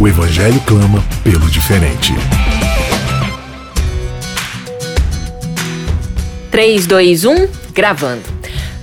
O Evangelho clama pelo diferente. 3, 2, 1, gravando.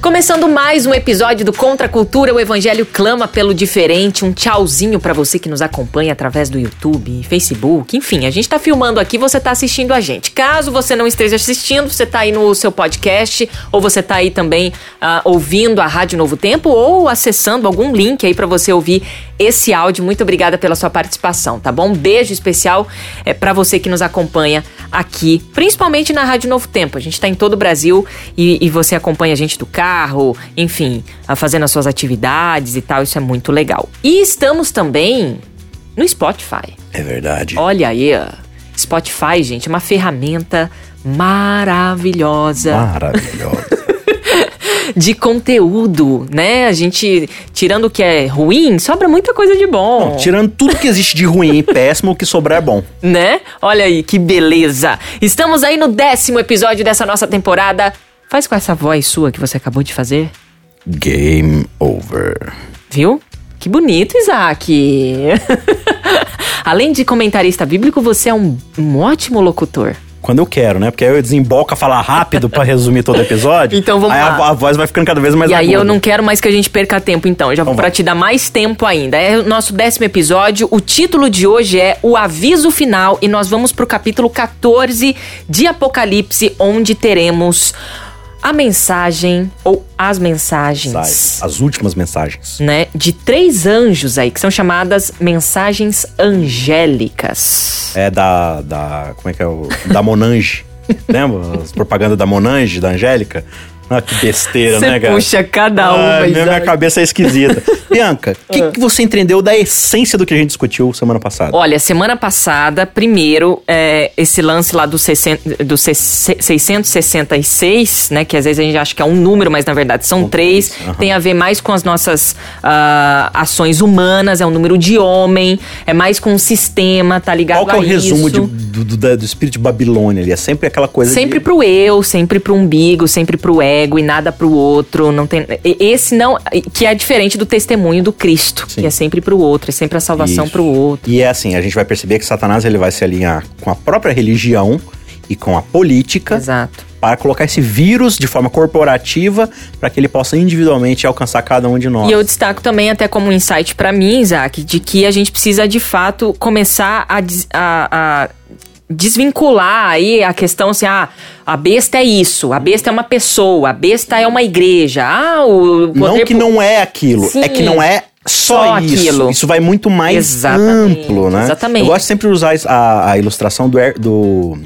Começando mais um episódio do Contra a Cultura, o Evangelho clama pelo diferente. Um tchauzinho para você que nos acompanha através do YouTube, Facebook, enfim, a gente tá filmando aqui, você tá assistindo a gente. Caso você não esteja assistindo, você tá aí no seu podcast ou você tá aí também uh, ouvindo a Rádio Novo Tempo ou acessando algum link aí para você ouvir esse áudio. Muito obrigada pela sua participação, tá bom? Um beijo especial é, para você que nos acompanha aqui, principalmente na Rádio Novo Tempo. A gente tá em todo o Brasil e, e você acompanha a gente do carro carro, enfim, fazendo as suas atividades e tal. Isso é muito legal. E estamos também no Spotify. É verdade. Olha aí, Spotify, gente, é uma ferramenta maravilhosa. Maravilhosa. de conteúdo, né? A gente, tirando o que é ruim, sobra muita coisa de bom. Não, tirando tudo que existe de ruim e péssimo, o que sobrar é bom. Né? Olha aí, que beleza. Estamos aí no décimo episódio dessa nossa temporada Faz com essa voz sua que você acabou de fazer. Game over. Viu? Que bonito, Isaac. Além de comentarista bíblico, você é um, um ótimo locutor. Quando eu quero, né? Porque aí eu desemboco a falar rápido para resumir todo o episódio. então vamos aí lá. A, a, voz vai ficando cada vez mais E aguda. aí eu não quero mais que a gente perca tempo, então. Eu já vou para te dar mais tempo ainda. É o nosso décimo episódio. O título de hoje é O Aviso Final. E nós vamos pro capítulo 14 de Apocalipse, onde teremos a mensagem ou as mensagens. As últimas mensagens. Né? De três anjos aí, que são chamadas mensagens angélicas. É da. da como é que é o. Da Monange. Lembra? As propagandas da Monange, da Angélica? Ah, que besteira, você né, cara? puxa cada uma. Ah, minha, minha cabeça é esquisita. Bianca, o que, ah. que, você entendeu da essência do que a gente discutiu semana passada? Olha, semana passada, primeiro, é, esse lance lá do, 60, do 666, né? Que às vezes a gente acha que é um número, mas na verdade são, três. três. Uhum. Tem a ver mais com as nossas uh, ações humanas, é um número de homem, é mais com o sistema, tá ligado Qual que é o resumo de, do, do, do, espírito de Babilônia ali? É sempre aquela coisa Sempre de... pro eu, sempre pro umbigo, sempre pro ego ego e nada pro outro. Não tem. Esse não. Que é diferente do testemunho do Cristo, Sim. que é sempre pro outro, é sempre a salvação Isso. pro outro. E é assim, a gente vai perceber que Satanás ele vai se alinhar com a própria religião e com a política. Exato. Para colocar esse vírus de forma corporativa para que ele possa individualmente alcançar cada um de nós. E eu destaco também, até como um insight para mim, Isaac, de que a gente precisa de fato começar a, a, a desvincular aí a questão assim, ah, a besta é isso, a besta é uma pessoa, a besta é uma igreja. Ah, o Não que não é aquilo, Sim. é que não é só, só isso. Aquilo. Isso vai muito mais exatamente, amplo, né? Exatamente. Eu gosto sempre de usar a, a ilustração do, do,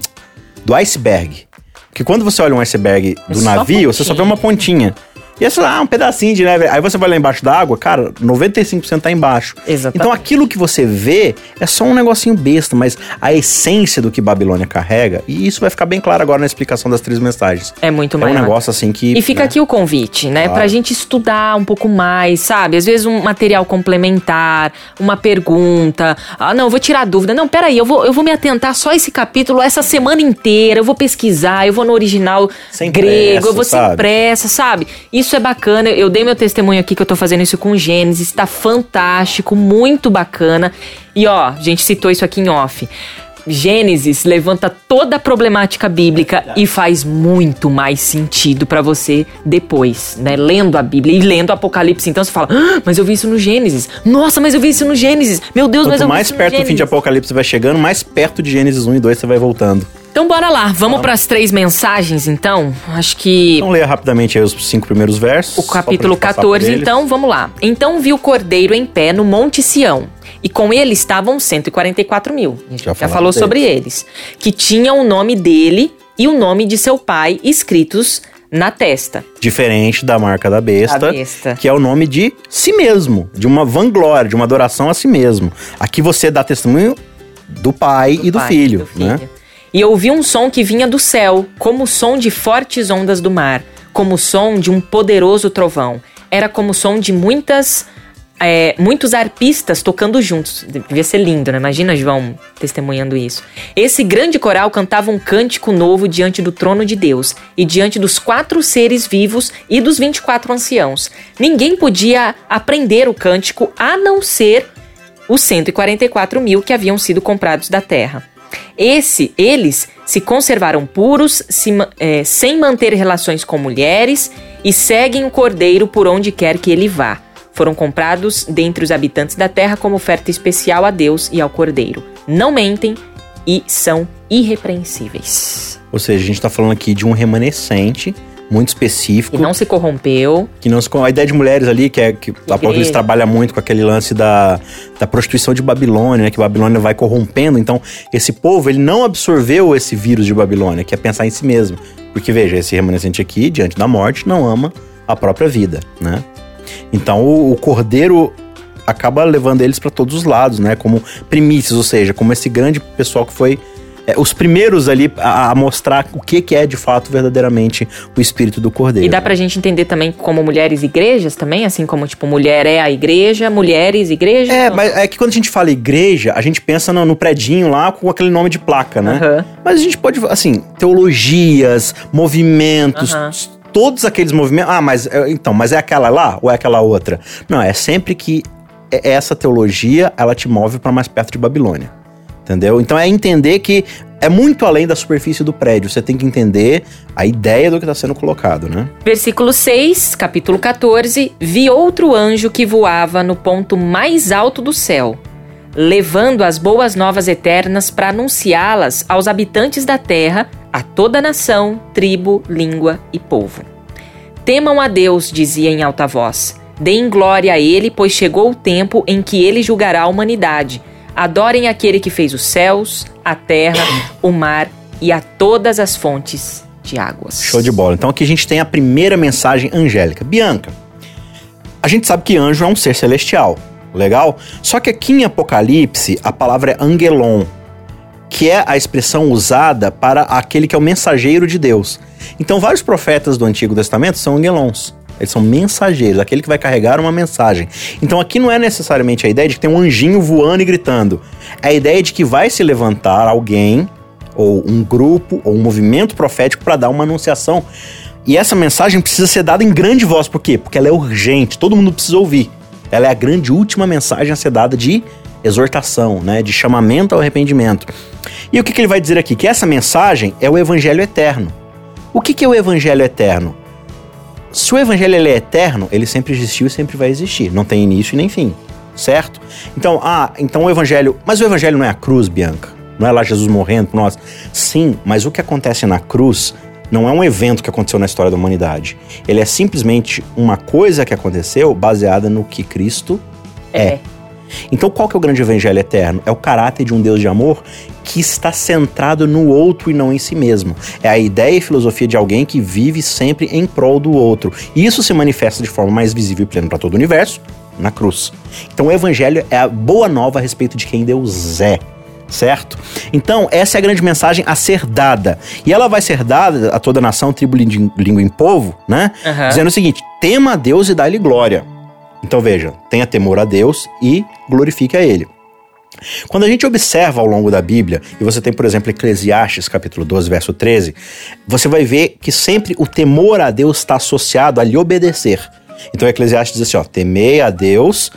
do iceberg. Porque quando você olha um iceberg do é navio, você só vê uma pontinha. E é, sei lá, um pedacinho de neve. Aí você vai lá embaixo da água, cara, 95% tá embaixo. Exatamente. Então aquilo que você vê é só um negocinho besta, mas a essência do que Babilônia carrega, e isso vai ficar bem claro agora na explicação das três mensagens. É muito mais. É um negócio assim que. E fica né? aqui o convite, né? Claro. Pra gente estudar um pouco mais, sabe? Às vezes um material complementar, uma pergunta. Ah, não, eu vou tirar dúvida. Não, peraí, eu vou, eu vou me atentar só esse capítulo essa semana inteira. Eu vou pesquisar, eu vou no original sem grego, pressa, eu vou sabe? sem pressa, sabe? Isso isso é bacana. Eu dei meu testemunho aqui que eu tô fazendo isso com Gênesis. Tá fantástico, muito bacana. E ó, a gente citou isso aqui em off. Gênesis levanta toda a problemática bíblica e faz muito mais sentido para você depois, né? Lendo a Bíblia e lendo o Apocalipse. Então você fala, ah, mas eu vi isso no Gênesis. Nossa, mas eu vi isso no Gênesis. Meu Deus, Quanto mas eu vi mais isso perto do fim de Apocalipse vai chegando, mais perto de Gênesis 1 e 2 você vai voltando. Então bora lá, vamos para as três mensagens então? Acho que. Então leia rapidamente aí os cinco primeiros versos. O capítulo 14, então vamos lá. Então viu o cordeiro em pé no Monte Sião. E com ele estavam 144 mil. A gente já, já falou sobre eles. Que tinham o nome dele e o nome de seu pai escritos na testa. Diferente da marca da besta, besta. que é o nome de si mesmo, de uma vanglória, de uma adoração a si mesmo. Aqui você dá testemunho do pai e do pai, filho, do né? E ouvi um som que vinha do céu, como o som de fortes ondas do mar, como o som de um poderoso trovão. Era como o som de muitas. é, muitos arpistas tocando juntos. Devia ser lindo, né? Imagina João testemunhando isso. Esse grande coral cantava um cântico novo diante do trono de Deus e diante dos quatro seres vivos e dos 24 anciãos. Ninguém podia aprender o cântico a não ser os 144 mil que haviam sido comprados da terra. Esse, eles se conservaram puros, se eh, sem manter relações com mulheres e seguem o cordeiro por onde quer que ele vá. Foram comprados dentre os habitantes da terra como oferta especial a Deus e ao cordeiro. Não mentem e são irrepreensíveis. Ou seja, a gente tá falando aqui de um remanescente muito específico. E não se corrompeu. Que não se, a ideia de mulheres ali, que é que a Apocalipse trabalha muito com aquele lance da, da prostituição de Babilônia, né? Que Babilônia vai corrompendo. Então, esse povo, ele não absorveu esse vírus de Babilônia, que é pensar em si mesmo. Porque, veja, esse remanescente aqui, diante da morte, não ama a própria vida, né? Então, o, o cordeiro acaba levando eles para todos os lados, né? Como primícias, ou seja, como esse grande pessoal que foi os primeiros ali a, a mostrar o que, que é de fato verdadeiramente o espírito do cordeiro. E dá pra gente entender também como mulheres igrejas também, assim como tipo mulher é a igreja, mulheres igreja. É, mas é que quando a gente fala igreja, a gente pensa no, no predinho lá com aquele nome de placa, né? Aham. Mas a gente pode, assim, teologias, movimentos, Aham. todos aqueles movimentos. Ah, mas é, então, mas é aquela lá ou é aquela outra? Não, é sempre que é- essa teologia ela te move para mais perto de Babilônia. Entendeu? Então é entender que é muito além da superfície do prédio. Você tem que entender a ideia do que está sendo colocado, né? Versículo 6, capítulo 14: Vi outro anjo que voava no ponto mais alto do céu, levando as boas novas eternas para anunciá-las aos habitantes da terra, a toda nação, tribo, língua e povo. Temam a Deus, dizia em alta voz. Deem glória a Ele, pois chegou o tempo em que Ele julgará a humanidade. Adorem aquele que fez os céus, a terra, o mar e a todas as fontes de águas. Show de bola. Então aqui a gente tem a primeira mensagem angélica. Bianca, a gente sabe que anjo é um ser celestial, legal? Só que aqui em Apocalipse a palavra é angelon, que é a expressão usada para aquele que é o mensageiro de Deus. Então vários profetas do Antigo Testamento são angelons. Eles são mensageiros, aquele que vai carregar uma mensagem. Então aqui não é necessariamente a ideia de que tem um anjinho voando e gritando. É a ideia de que vai se levantar alguém ou um grupo, ou um movimento profético para dar uma anunciação. E essa mensagem precisa ser dada em grande voz. Por quê? Porque ela é urgente, todo mundo precisa ouvir. Ela é a grande última mensagem a ser dada de exortação, né? De chamamento ao arrependimento. E o que, que ele vai dizer aqui? Que essa mensagem é o evangelho eterno. O que, que é o evangelho eterno? Se o evangelho é eterno, ele sempre existiu e sempre vai existir. Não tem início e nem fim. Certo? Então, ah, então o evangelho. Mas o evangelho não é a cruz, Bianca? Não é lá Jesus morrendo por nós? Sim, mas o que acontece na cruz não é um evento que aconteceu na história da humanidade. Ele é simplesmente uma coisa que aconteceu baseada no que Cristo é. Então, qual que é o grande evangelho eterno? É o caráter de um Deus de amor que está centrado no outro e não em si mesmo. É a ideia e filosofia de alguém que vive sempre em prol do outro. E isso se manifesta de forma mais visível e plena para todo o universo na cruz. Então, o evangelho é a boa nova a respeito de quem Deus é. Certo? Então, essa é a grande mensagem a ser dada. E ela vai ser dada a toda nação, tribo, língua e povo, né? Aham. Dizendo o seguinte: tema a Deus e dá-lhe glória. Então veja, tenha temor a Deus e glorifique a Ele. Quando a gente observa ao longo da Bíblia, e você tem, por exemplo, Eclesiastes, capítulo 12, verso 13, você vai ver que sempre o temor a Deus está associado a lhe obedecer. Então Eclesiastes diz assim, ó, temei a Deus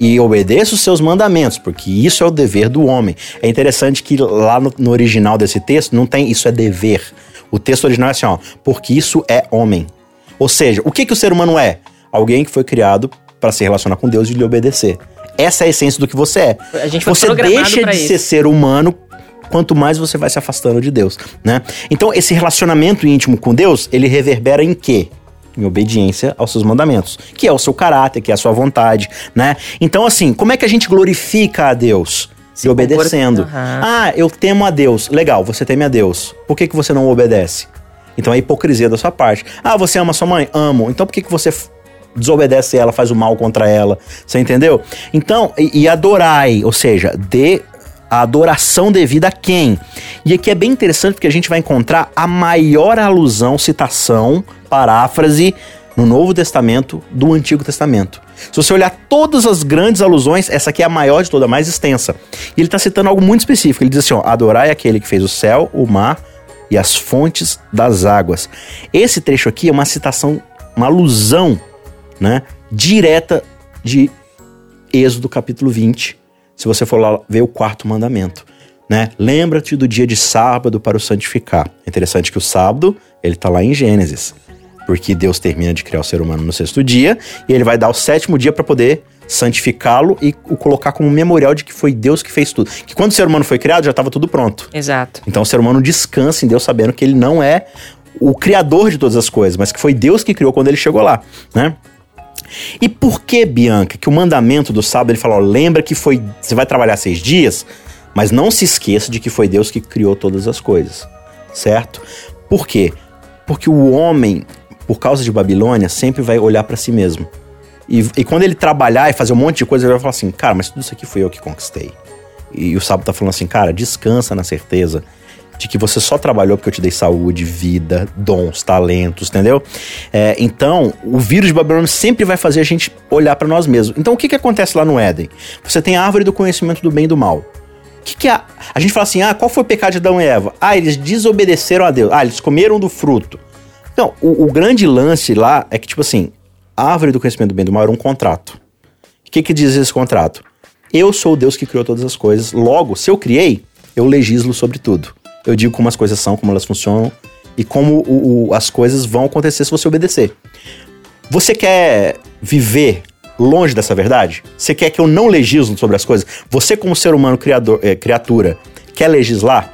e obedeça os seus mandamentos, porque isso é o dever do homem. É interessante que lá no, no original desse texto não tem isso é dever. O texto original é assim, ó, porque isso é homem. Ou seja, o que, que o ser humano é? Alguém que foi criado para se relacionar com Deus e lhe obedecer. Essa é a essência do que você é. A gente foi você deixa de isso. ser ser humano quanto mais você vai se afastando de Deus, né? Então, esse relacionamento íntimo com Deus, ele reverbera em quê? Em obediência aos seus mandamentos, que é o seu caráter, que é a sua vontade, né? Então, assim, como é que a gente glorifica a Deus? Se obedecendo. Aham. Ah, eu temo a Deus. Legal, você teme a Deus. Por que, que você não obedece? Então é hipocrisia da sua parte. Ah, você ama sua mãe? Amo. Então por que, que você desobedece ela, faz o mal contra ela? Você entendeu? Então, e, e adorai, ou seja, dê a adoração devida a quem? E aqui é bem interessante porque a gente vai encontrar a maior alusão, citação, paráfrase no Novo Testamento do Antigo Testamento. Se você olhar todas as grandes alusões, essa aqui é a maior de toda, a mais extensa. E ele está citando algo muito específico. Ele diz assim: ó, adorai aquele que fez o céu, o mar e as fontes das águas. Esse trecho aqui é uma citação, uma alusão, né, direta de Êxodo capítulo 20, se você for lá ver o quarto mandamento, né? Lembra-te do dia de sábado para o santificar. É interessante que o sábado, ele tá lá em Gênesis, porque Deus termina de criar o ser humano no sexto dia e ele vai dar o sétimo dia para poder santificá-lo e o colocar como memorial de que foi Deus que fez tudo. Que quando o ser humano foi criado já estava tudo pronto. Exato. Então o ser humano descansa em Deus sabendo que ele não é o criador de todas as coisas, mas que foi Deus que criou quando ele chegou lá, né? E por que, Bianca, que o mandamento do sábado ele fala, lembra que foi, você vai trabalhar seis dias, mas não se esqueça de que foi Deus que criou todas as coisas, certo? Por quê? Porque o homem, por causa de Babilônia, sempre vai olhar para si mesmo. E, e quando ele trabalhar e fazer um monte de coisa, ele vai falar assim, cara, mas tudo isso aqui fui eu que conquistei. E o sábado tá falando assim, cara, descansa na certeza de que você só trabalhou porque eu te dei saúde, vida, dons, talentos, entendeu? É, então, o vírus de Babilônia sempre vai fazer a gente olhar para nós mesmos. Então, o que, que acontece lá no Éden? Você tem a árvore do conhecimento do bem e do mal. O que, que é? A gente fala assim, ah, qual foi o pecado de Adão e Eva? Ah, eles desobedeceram a Deus. Ah, eles comeram do fruto. Não, o, o grande lance lá é que, tipo assim, a árvore do conhecimento do bem e do mal era um contrato. O que, que diz esse contrato? Eu sou o Deus que criou todas as coisas. Logo, se eu criei, eu legislo sobre tudo. Eu digo como as coisas são, como elas funcionam e como o- o- as coisas vão acontecer se você obedecer. Você quer viver longe dessa verdade? Você quer que eu não legislo sobre as coisas? Você, como ser humano criador, eh, criatura, quer legislar?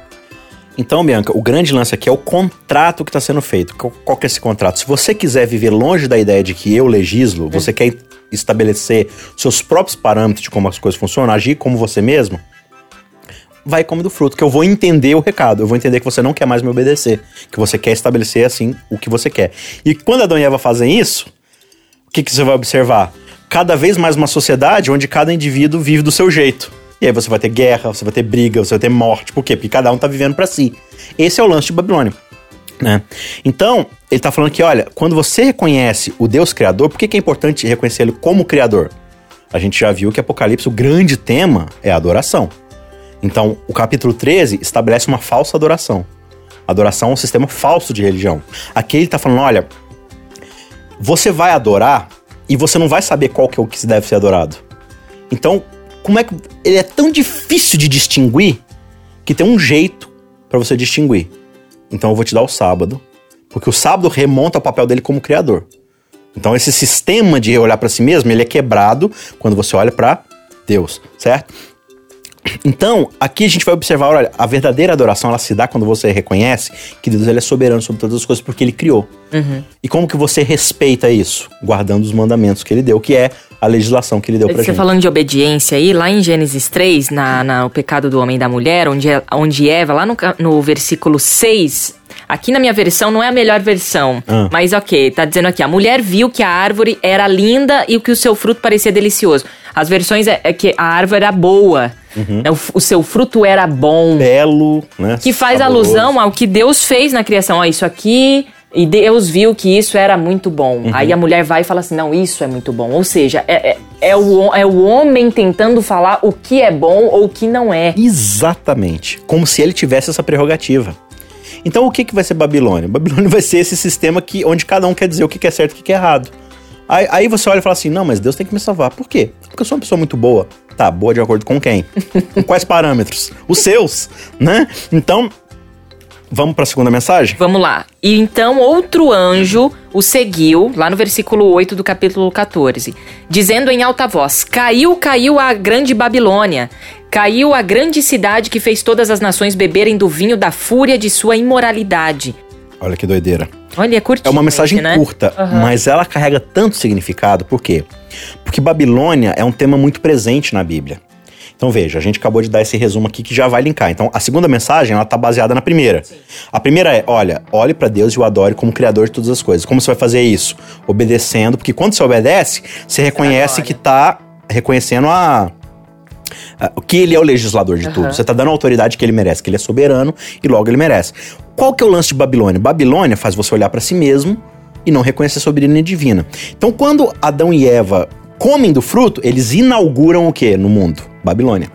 Então, Bianca, o grande lance aqui é o contrato que está sendo feito. Qual, qual que é esse contrato? Se você quiser viver longe da ideia de que eu legislo, você quer estabelecer seus próprios parâmetros de como as coisas funcionam, agir como você mesmo, vai e come do fruto, que eu vou entender o recado. Eu vou entender que você não quer mais me obedecer, que você quer estabelecer assim o que você quer. E quando Adão e Eva fazem isso, o que, que você vai observar? Cada vez mais uma sociedade onde cada indivíduo vive do seu jeito. E aí você vai ter guerra, você vai ter briga, você vai ter morte. Por quê? Porque cada um tá vivendo para si. Esse é o lance de Babilônia. Né? Então, ele tá falando que, olha, quando você reconhece o Deus Criador, por que, que é importante reconhecer ele como Criador? A gente já viu que Apocalipse, o grande tema é a adoração. Então, o capítulo 13 estabelece uma falsa adoração. Adoração é um sistema falso de religião. Aqui ele tá falando, olha, você vai adorar e você não vai saber qual que é o que deve ser adorado. Então, como é que ele é tão difícil de distinguir que tem um jeito para você distinguir. Então eu vou te dar o sábado, porque o sábado remonta ao papel dele como criador. Então esse sistema de olhar para si mesmo, ele é quebrado quando você olha para Deus, certo? Então, aqui a gente vai observar, olha, a verdadeira adoração ela se dá quando você reconhece que Deus ele é soberano sobre todas as coisas porque ele criou. E como que você respeita isso? Guardando os mandamentos que ele deu, que é a legislação que ele deu pra Você gente. falando de obediência aí, lá em Gênesis 3, na, na- o pecado do homem e da mulher, onde, é- onde Eva, lá no, no versículo 6, aqui na minha versão não é a melhor versão, Ah. mas ok, tá dizendo aqui, a mulher viu que a árvore era linda e que o seu fruto parecia delicioso. As versões é, é que a árvore era boa, Uhum. né, o, o seu fruto era bom. Belo, né? Que faz saboroso. alusão ao que Deus fez na criação. Ó, isso aqui. E Deus viu que isso era muito bom. Uhum. Aí a mulher vai e fala assim: não, isso é muito bom. Ou seja, é, é, é o, é o homem tentando falar o que é bom ou o que não é. Exatamente. Como se ele tivesse essa prerrogativa. Então o que, que vai ser Babilônia? Babilônia vai ser esse sistema que, onde cada um quer dizer o que é certo e o que que é errado. Aí, aí você olha e fala assim: não, mas Deus tem que me salvar. Por quê? Porque eu sou uma pessoa muito boa. Tá, boa de acordo com quem? com quais parâmetros? Os seus, né? Então, vamos para a segunda mensagem? Vamos lá. E então outro anjo o seguiu, lá no versículo 8 do capítulo 14, dizendo em alta voz: Caiu, caiu a grande Babilônia. Caiu a grande cidade que fez todas as nações beberem do vinho da fúria de sua imoralidade. Olha que doideira. Olha, é curtinho. É uma mensagem né? curta, mas ela carrega tanto significado. Por quê? Porque Babilônia é um tema muito presente na Bíblia. Então veja, a gente acabou de dar esse resumo aqui que já vai linkar. Então a segunda mensagem, ela tá baseada na primeira. Sim. A primeira é, olha, olhe para Deus e o adore como criador de todas as coisas. Como você vai fazer isso? Obedecendo, porque quando você obedece, você reconhece que tá reconhecendo a o que ele é o legislador de uhum. tudo. Você está dando a autoridade que ele merece, que ele é soberano e logo ele merece. Qual que é o lance de Babilônia? Babilônia faz você olhar para si mesmo e não reconhecer a soberania divina. Então, quando Adão e Eva comem do fruto, eles inauguram o que no mundo? Babilônia.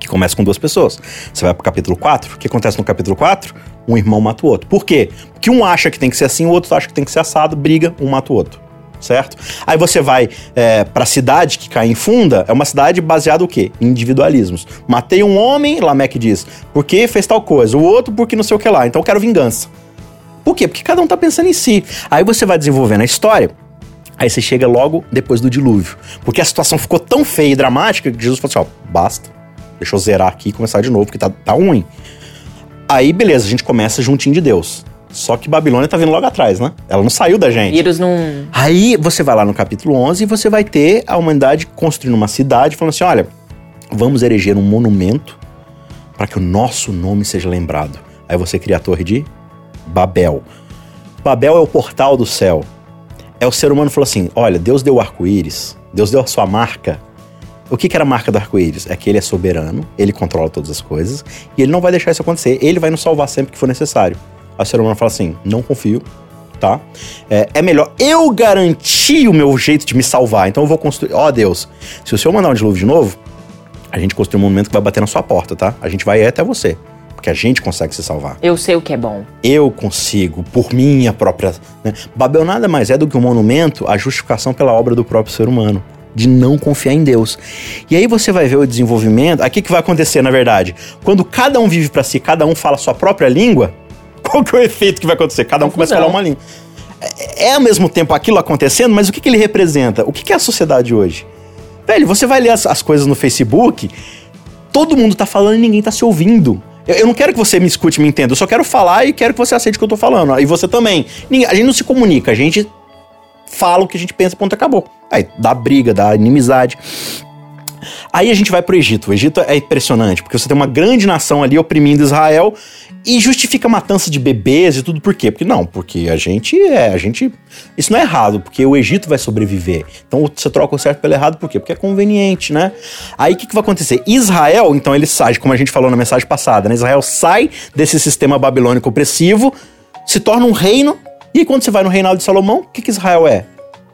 Que começa com duas pessoas. Você vai pro capítulo 4. O que acontece no capítulo 4? Um irmão mata o outro. Por quê? Porque um acha que tem que ser assim, o outro acha que tem que ser assado, briga, um mata o outro certo? Aí você vai é, para a cidade que cai em funda, é uma cidade baseada o quê? Em individualismos. Matei um homem, Lameque diz, porque fez tal coisa, o outro porque não sei o que lá, então eu quero vingança. Por quê? Porque cada um tá pensando em si. Aí você vai desenvolvendo a história, aí você chega logo depois do dilúvio. Porque a situação ficou tão feia e dramática que Jesus falou assim: ó, basta, deixa eu zerar aqui e começar de novo, porque tá, tá ruim. Aí, beleza, a gente começa juntinho de Deus. Só que Babilônia tá vindo logo atrás, né? Ela não saiu da gente. Vírus não. Aí você vai lá no capítulo 11 e você vai ter a humanidade construindo uma cidade, falando assim: olha, vamos erigir um monumento para que o nosso nome seja lembrado. Aí você cria a torre de Babel. Babel é o portal do céu. É o ser humano que falou assim: olha, Deus deu o arco-íris, Deus deu a sua marca. O que, que era a marca do arco-íris? É que ele é soberano, ele controla todas as coisas e ele não vai deixar isso acontecer. Ele vai nos salvar sempre que for necessário. Aí o ser humano fala assim: não confio, tá? É, é, melhor eu garantir o meu jeito de me salvar. Então eu vou construir. Ó, oh, Deus, se o senhor mandar um dilúvio de novo, a gente construir um monumento que vai bater na sua porta, tá? A gente vai até você. Porque a gente consegue se salvar. Eu sei o que é bom. Eu consigo, por minha própria. Né? Babel nada mais é do que um monumento à justificação pela obra do próprio ser humano de não confiar em Deus. E aí você vai ver o desenvolvimento. Aqui que vai acontecer, na verdade. Quando cada um vive para si, cada um fala a sua própria língua, qual que é o efeito que vai acontecer? Cada um começa a falar uma língua. É, é ao mesmo tempo aquilo acontecendo, mas o que, que ele representa? O que, que é a sociedade hoje? Velho, você vai ler as, as coisas no Facebook, todo mundo tá falando e ninguém tá se ouvindo. Eu, eu, não quero que você me escute e me entenda, eu só quero falar e quero que você aceite o que eu tô falando. E você também. Ninguém, a gente não se comunica, a gente fala o que a gente pensa, ponto, acabou. Aí dá briga, dá inimizade. Aí a gente vai pro Egito. O Egito é impressionante, porque você tem uma grande nação ali oprimindo Israel e justifica a matança de bebês e tudo por quê? Porque não, porque a gente é, a gente isso não é errado, porque o Egito vai sobreviver. Então você troca o certo pelo errado por quê? Porque é conveniente, né? Aí o que, que vai acontecer? Israel, então ele sai, como a gente falou na mensagem passada, né? Israel sai desse sistema babilônico opressivo, se torna um reino, e quando você vai no reinado de Salomão, o que, que Israel é?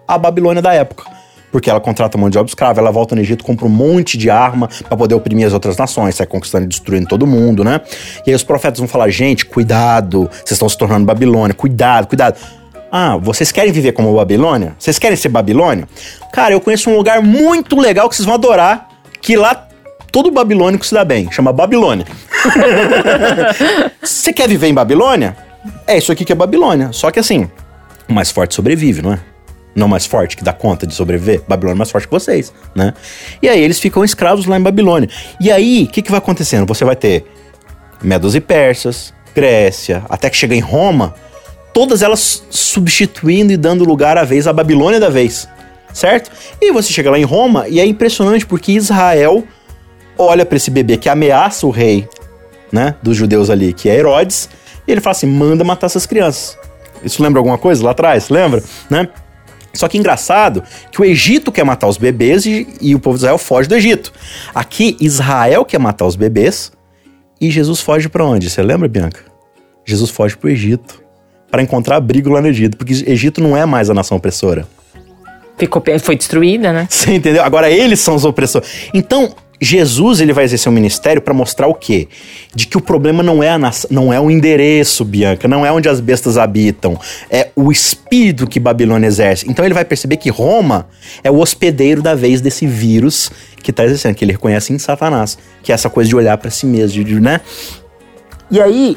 A Babilônia da época porque ela contrata mão de obra escrava, ela volta no Egito, compra um monte de arma para poder oprimir as outras nações, sai conquistando e destruindo todo mundo, né? E aí os profetas vão falar: gente, cuidado, vocês estão se tornando Babilônia, cuidado, cuidado. Ah, vocês querem viver como Babilônia? Vocês querem ser Babilônia? Cara, eu conheço um lugar muito legal que vocês vão adorar, que lá todo babilônico se dá bem, chama Babilônia. Você quer viver em Babilônia? É isso aqui que é Babilônia. Só que assim, o mais forte sobrevive, não é? Não mais forte, que dá conta de sobreviver? Babilônia é mais forte que vocês, né? E aí eles ficam escravos lá em Babilônia. E aí, o que, que vai acontecendo? Você vai ter Medos e Persas, Grécia, até que chega em Roma, todas elas substituindo e dando lugar à vez à Babilônia da vez, certo? E você chega lá em Roma e é impressionante porque Israel olha para esse bebê que ameaça o rei, né, dos judeus ali, que é Herodes, e ele fala assim: manda matar essas crianças. Isso lembra alguma coisa lá atrás? Lembra? Né? Só que engraçado que o Egito quer matar os bebês e, e, o povo de Israel foge do Egito. Aqui, Israel quer matar os bebês e Jesus foge para onde? Você lembra, Bianca? Jesus foge para o Egito para encontrar abrigo lá no Egito, porque Egito não é mais a nação opressora. Ficou, foi destruída, né? Você entendeu? Agora eles são os opressores. Então, Jesus ele vai exercer um ministério para mostrar o quê? De que o problema não é, a não é o endereço, Bianca, não é onde as bestas habitam, é o espírito que Babilônia exerce. Então ele vai perceber que Roma é o hospedeiro da vez desse vírus que está exercendo, que ele reconhece em Satanás, que é essa coisa de olhar para si mesmo, de, né? E aí,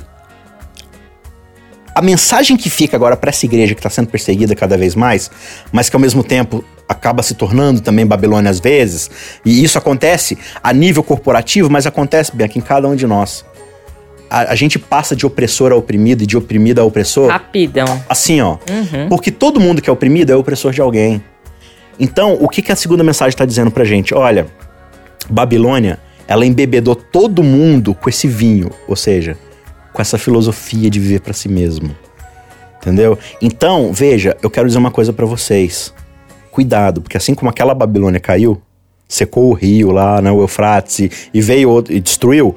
a mensagem que fica agora para essa igreja que está sendo perseguida cada vez mais, mas que ao mesmo tempo acaba se tornando também Babilônia às vezes, e isso acontece a nível corporativo, mas acontece bem aqui em cada um de nós. A, a, gente passa de opressor a oprimido e de oprimido a opressor. Rapidão. Assim, ó. Uhum. Porque todo mundo que é oprimido é opressor de alguém. Então, o que, que a segunda mensagem está dizendo pra gente? Olha, Babilônia, ela embebedou todo mundo com esse vinho, ou seja, com essa filosofia de viver para si mesmo. Entendeu? Então, veja, eu quero dizer uma coisa para vocês. Cuidado, porque assim como aquela Babilônia caiu, secou o rio lá, né, o Eufrates, e, veio outro, e destruiu,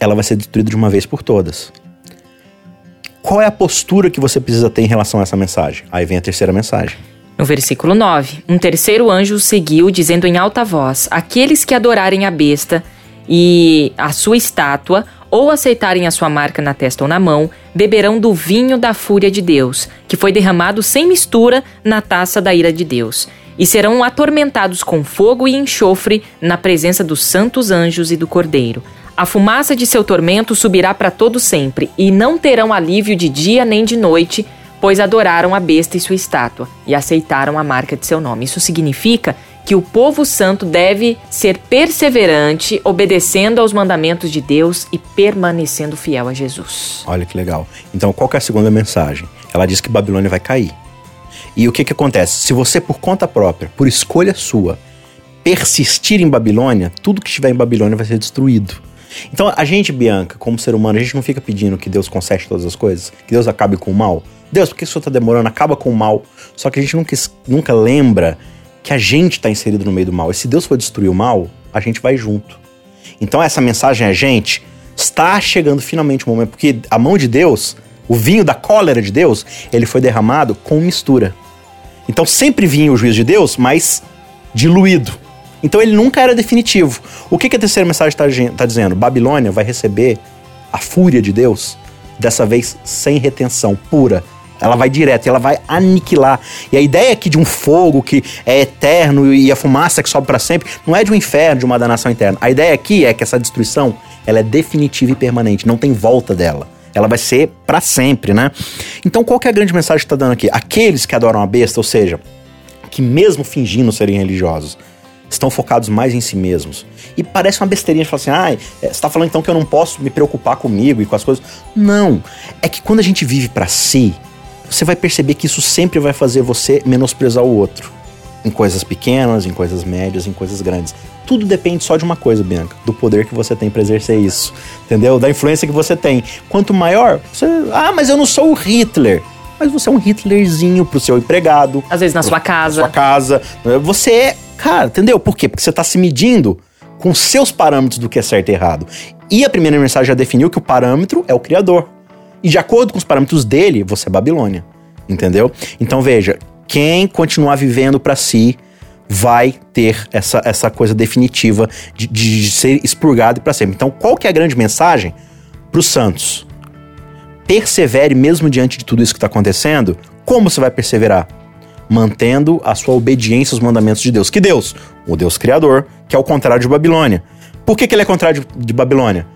ela vai ser destruída de uma vez por todas. Qual é a postura que você precisa ter em relação a essa mensagem? Aí vem a terceira mensagem. No versículo 9, um terceiro anjo seguiu, dizendo em alta voz: Aqueles que adorarem a besta e a sua estátua, ou aceitarem a sua marca na testa ou na mão, beberão do vinho da fúria de Deus, que foi derramado sem mistura na taça da ira de Deus, e serão atormentados com fogo e enxofre na presença dos santos anjos e do Cordeiro. A fumaça de seu tormento subirá para todo sempre, e não terão alívio de dia nem de noite, pois adoraram a besta e sua estátua, e aceitaram a marca de seu nome. Isso significa que o povo santo deve ser perseverante, obedecendo aos mandamentos de Deus e permanecendo fiel a Jesus. Olha que legal. Então, qual é a segunda mensagem? Ela diz que Babilônia vai cair. E o que, que acontece? Se você, por conta própria, por escolha sua, persistir em Babilônia, tudo que estiver em Babilônia vai ser destruído. Então, a gente, Bianca, como ser humano, a gente não fica pedindo que Deus conserte todas as coisas, que Deus acabe com o mal. Deus, por que isso está demorando? Acaba com o mal. Só que a gente nunca, nunca lembra que a gente está inserido no meio do mal. E se Deus for destruir o mal, a gente vai junto. Então essa mensagem é, gente, está chegando finalmente o momento, porque a mão de Deus, o vinho da cólera de Deus, ele foi derramado com mistura. Então sempre vinha o juízo de Deus, mas diluído. Então ele nunca era definitivo. O que, que a terceira mensagem está tá dizendo? Babilônia vai receber a fúria de Deus, dessa vez sem retenção, pura, ela vai direto, ela vai aniquilar. E a ideia aqui de um fogo que é eterno e a fumaça que sobe para sempre, não é de um inferno, de uma danação interna. A ideia aqui é que essa destruição, ela é definitiva e permanente, não tem volta dela. Ela vai ser para sempre, né? Então, qual que é a grande mensagem que está dando aqui? Aqueles que adoram a besta, ou seja, que mesmo fingindo serem religiosos, estão focados mais em si mesmos. E parece uma besteirinha de falar assim, ah, você está falando então que eu não posso me preocupar comigo e com as coisas. Não, é que quando a gente vive para si, você vai perceber que isso sempre vai fazer você menosprezar o outro. Em coisas pequenas, em coisas médias, em coisas grandes. Tudo depende só de uma coisa, Bianca: do poder que você tem para exercer isso. Entendeu? Da influência que você tem. Quanto maior, você. Ah, mas eu não sou o Hitler. Mas você é um Hitlerzinho pro seu empregado. Às vezes na sua casa. Na sua casa. Você é. Cara, entendeu? Por quê? Porque você tá se medindo com seus parâmetros do que é certo e errado. E a primeira mensagem já definiu que o parâmetro é o Criador. E de acordo com os parâmetros dele, você é Babilônia. Entendeu? Então veja, quem continuar vivendo para si vai ter essa, essa coisa definitiva de, de ser expurgado para sempre. Então, qual que é a grande mensagem para os santos? Persevere mesmo diante de tudo isso que está acontecendo. Como você vai perseverar? Mantendo a sua obediência aos mandamentos de Deus. Que Deus? O Deus Criador, que é o contrário de Babilônia. Por que, que ele é contrário de, de Babilônia?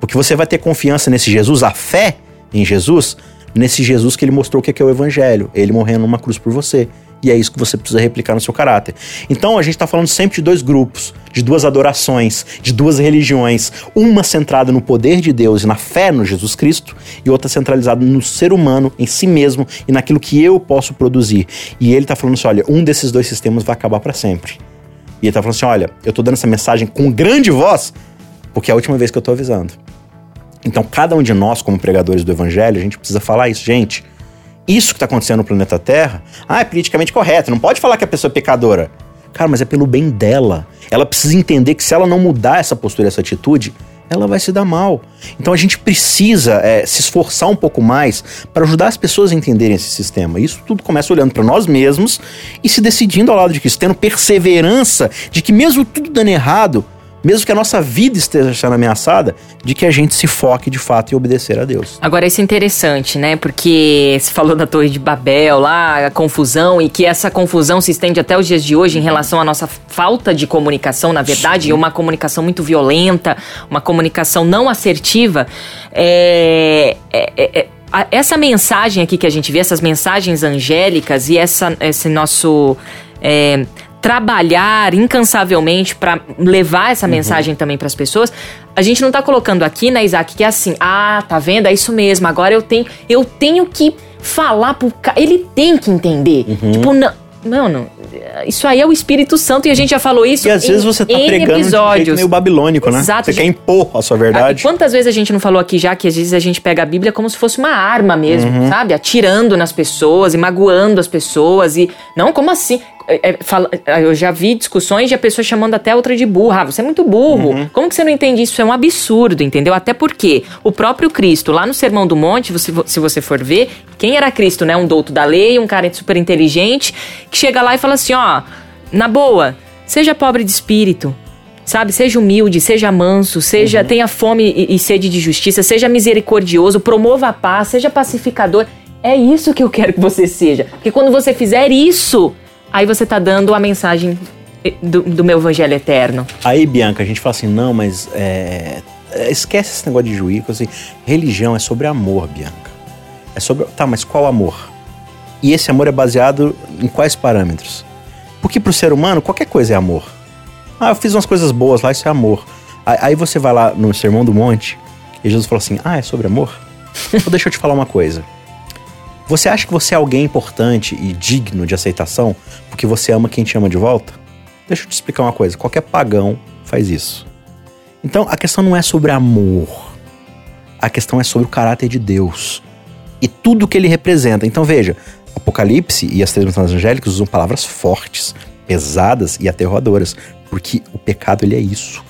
Porque você vai ter confiança nesse Jesus, a fé em Jesus, nesse Jesus que ele mostrou o que é o evangelho, ele morrendo numa cruz por você. E é isso que você precisa replicar no seu caráter. Então a gente está falando sempre de dois grupos, de duas adorações, de duas religiões. Uma centrada no poder de Deus e na fé no Jesus Cristo, e outra centralizada no ser humano, em si mesmo e naquilo que eu posso produzir. E ele está falando assim: olha, um desses dois sistemas vai acabar para sempre. E ele está falando assim: olha, eu estou dando essa mensagem com grande voz, porque é a última vez que eu estou avisando. Então, cada um de nós, como pregadores do evangelho, a gente precisa falar isso. Gente, isso que está acontecendo no planeta Terra, ah, é politicamente correto, não pode falar que a pessoa é pecadora. Cara, mas é pelo bem dela. Ela precisa entender que se ela não mudar essa postura, essa atitude, ela vai se dar mal. Então a gente precisa é, se esforçar um pouco mais para ajudar as pessoas a entenderem esse sistema. Isso tudo começa olhando para nós mesmos e se decidindo ao lado de Cristo, tendo perseverança de que mesmo tudo dando errado, mesmo que a nossa vida esteja sendo ameaçada, de que a gente se foque de fato em obedecer a Deus. Agora, isso é interessante, né? Porque se falou da Torre de Babel lá, a confusão, e que essa confusão se estende até os dias de hoje em relação à nossa falta de comunicação, na verdade, e uma comunicação muito violenta, uma comunicação não assertiva. É, é, é, é essa mensagem aqui que a gente vê, essas mensagens angélicas e essa, esse nosso. É, trabalhar incansavelmente para levar essa uhum. mensagem também para as pessoas, a gente não tá colocando aqui, né, Isaac, que é assim, ah, tá vendo? É isso mesmo, agora eu tenho, eu tenho que falar pro cara, ele tem que entender. Uhum. Tipo, não, Mano, isso aí é o Espírito Santo e a gente já falou isso. E às em vezes você tá pregando episódios. um meio babilônico, né? Exato, Você gente. quer impor a sua verdade. e quantas vezes a gente não falou aqui já que às vezes a gente pega a Bíblia como se fosse uma arma mesmo, Uhum. sabe? Atirando nas pessoas e magoando as pessoas e não como assim? É, é, fala- eu já vi discussões de a pessoa chamando até outra de burra. Ah, você é muito burro. Uhum. Como que você não entende isso? É um absurdo, entendeu? Até porque o próprio Cristo, lá no Sermão do Monte, você- se você for ver, quem era Cristo, né? Um douto da lei, um cara super inteligente, que chega lá e fala assim: ó, na boa, seja pobre de espírito. Sabe, seja humilde, seja manso, seja Uhum. tenha fome e, e sede de justiça, seja misericordioso, promova a paz, seja pacificador. É isso que eu quero que você seja. Porque quando você fizer isso, aí você tá dando a mensagem eh, do, do meu evangelho eterno. Aí, Bianca, a gente fala assim, não, mas é, é, esquece esse negócio de juízo, assim, religião é sobre amor, Bianca. É sobre, tá, mas qual amor? E esse amor é baseado em quais parâmetros? Porque pro ser humano, qualquer coisa é amor. Ah, eu fiz umas coisas boas lá, isso é amor. Aí, você vai lá no Sermão do Monte, e Jesus falou assim, ah, é sobre amor? então deixa eu te falar uma coisa. Você acha que você é alguém importante e digno de aceitação porque você ama quem te ama de volta? Deixa eu te explicar uma coisa: qualquer pagão faz isso. Então a questão não é sobre amor, a questão é sobre o caráter de Deus e tudo que ele representa. Então veja, Apocalipse e as três mensagens angélicas usam palavras fortes, pesadas e aterradoras, porque o pecado ele é isso.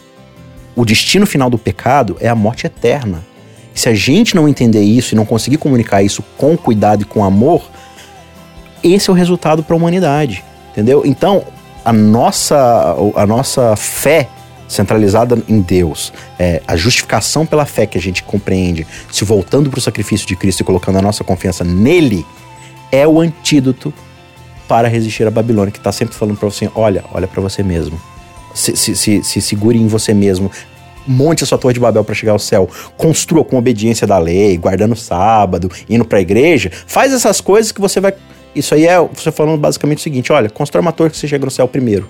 O destino final do pecado é a morte eterna. Se a gente não entender isso e não conseguir comunicar isso com cuidado e com amor, esse é o resultado para a humanidade, entendeu? Então, a nossa, a nossa fé centralizada em Deus, é, a justificação pela fé que a gente compreende, se voltando para o sacrifício de Cristo e colocando a nossa confiança nele, é o antídoto para resistir à Babilônia, que está sempre falando para você, olha, olha para você mesmo. Se, se, se, se segure em você mesmo. Monte a sua torre de Babel para chegar ao céu. Construa com obediência da lei, guardando o sábado, indo para a igreja. Faz essas coisas que você vai. Isso aí é você falando basicamente o seguinte: olha, constrói uma torre que você chega no céu primeiro.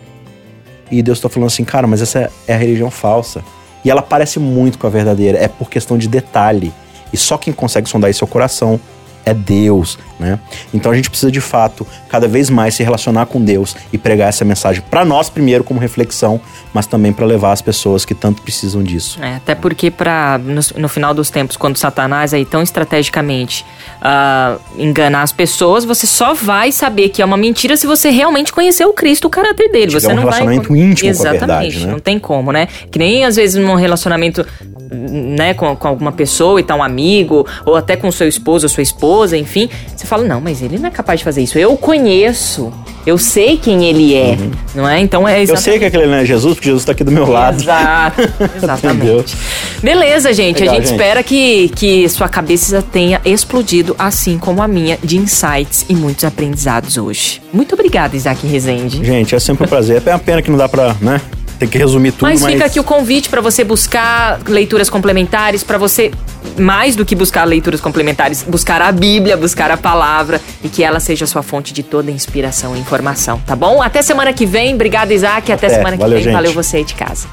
E Deus está falando assim, cara, mas essa é a religião falsa. E ela parece muito com a verdadeira. É por questão de detalhe. E só quem consegue sondar esse seu coração é Deus, né? Então a gente precisa de fato cada vez mais se relacionar com Deus e pregar essa mensagem para nós primeiro como reflexão, mas também para levar as pessoas que tanto precisam disso. É, até porque para no, no final dos tempos, quando Satanás aí tão estrategicamente ah, enganar as pessoas, você só vai saber que é uma mentira se você realmente conhecer o Cristo, o caráter dele. Tiver você um não relacionamento vai íntimo com a Exatamente, verdade, né? não tem como, né? Que nem às vezes num relacionamento né, com, com alguma pessoa e tal, um amigo, ou até com seu esposo ou sua esposa, enfim, você fala, não, mas ele não é capaz de fazer isso. Eu conheço, eu sei quem ele é, não é? Então é Uhum. Eu exatamente sei que aquele não é Jesus, porque Jesus está aqui do meu lado. Exato, exatamente. Beleza, gente. Legal, a gente, gente. espera que, que sua cabeça tenha explodido, assim como a minha, de insights e muitos aprendizados hoje. Muito obrigada, Isaac Rezende. Gente, é sempre um prazer. É uma pena que não dá pra, né? Tem que resumir tudo, Mas mas, fica aqui o convite para você buscar leituras complementares, para você, mais do que buscar leituras complementares, buscar a Bíblia, buscar a palavra e que ela seja a sua fonte de toda inspiração e informação, tá bom? Até semana que vem. Obrigada, Isaac. Até, Até. semana que Valeu, vem. gente. Valeu você aí de casa.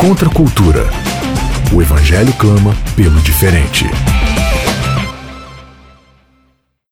Contra a cultura. O Evangelho clama pelo diferente.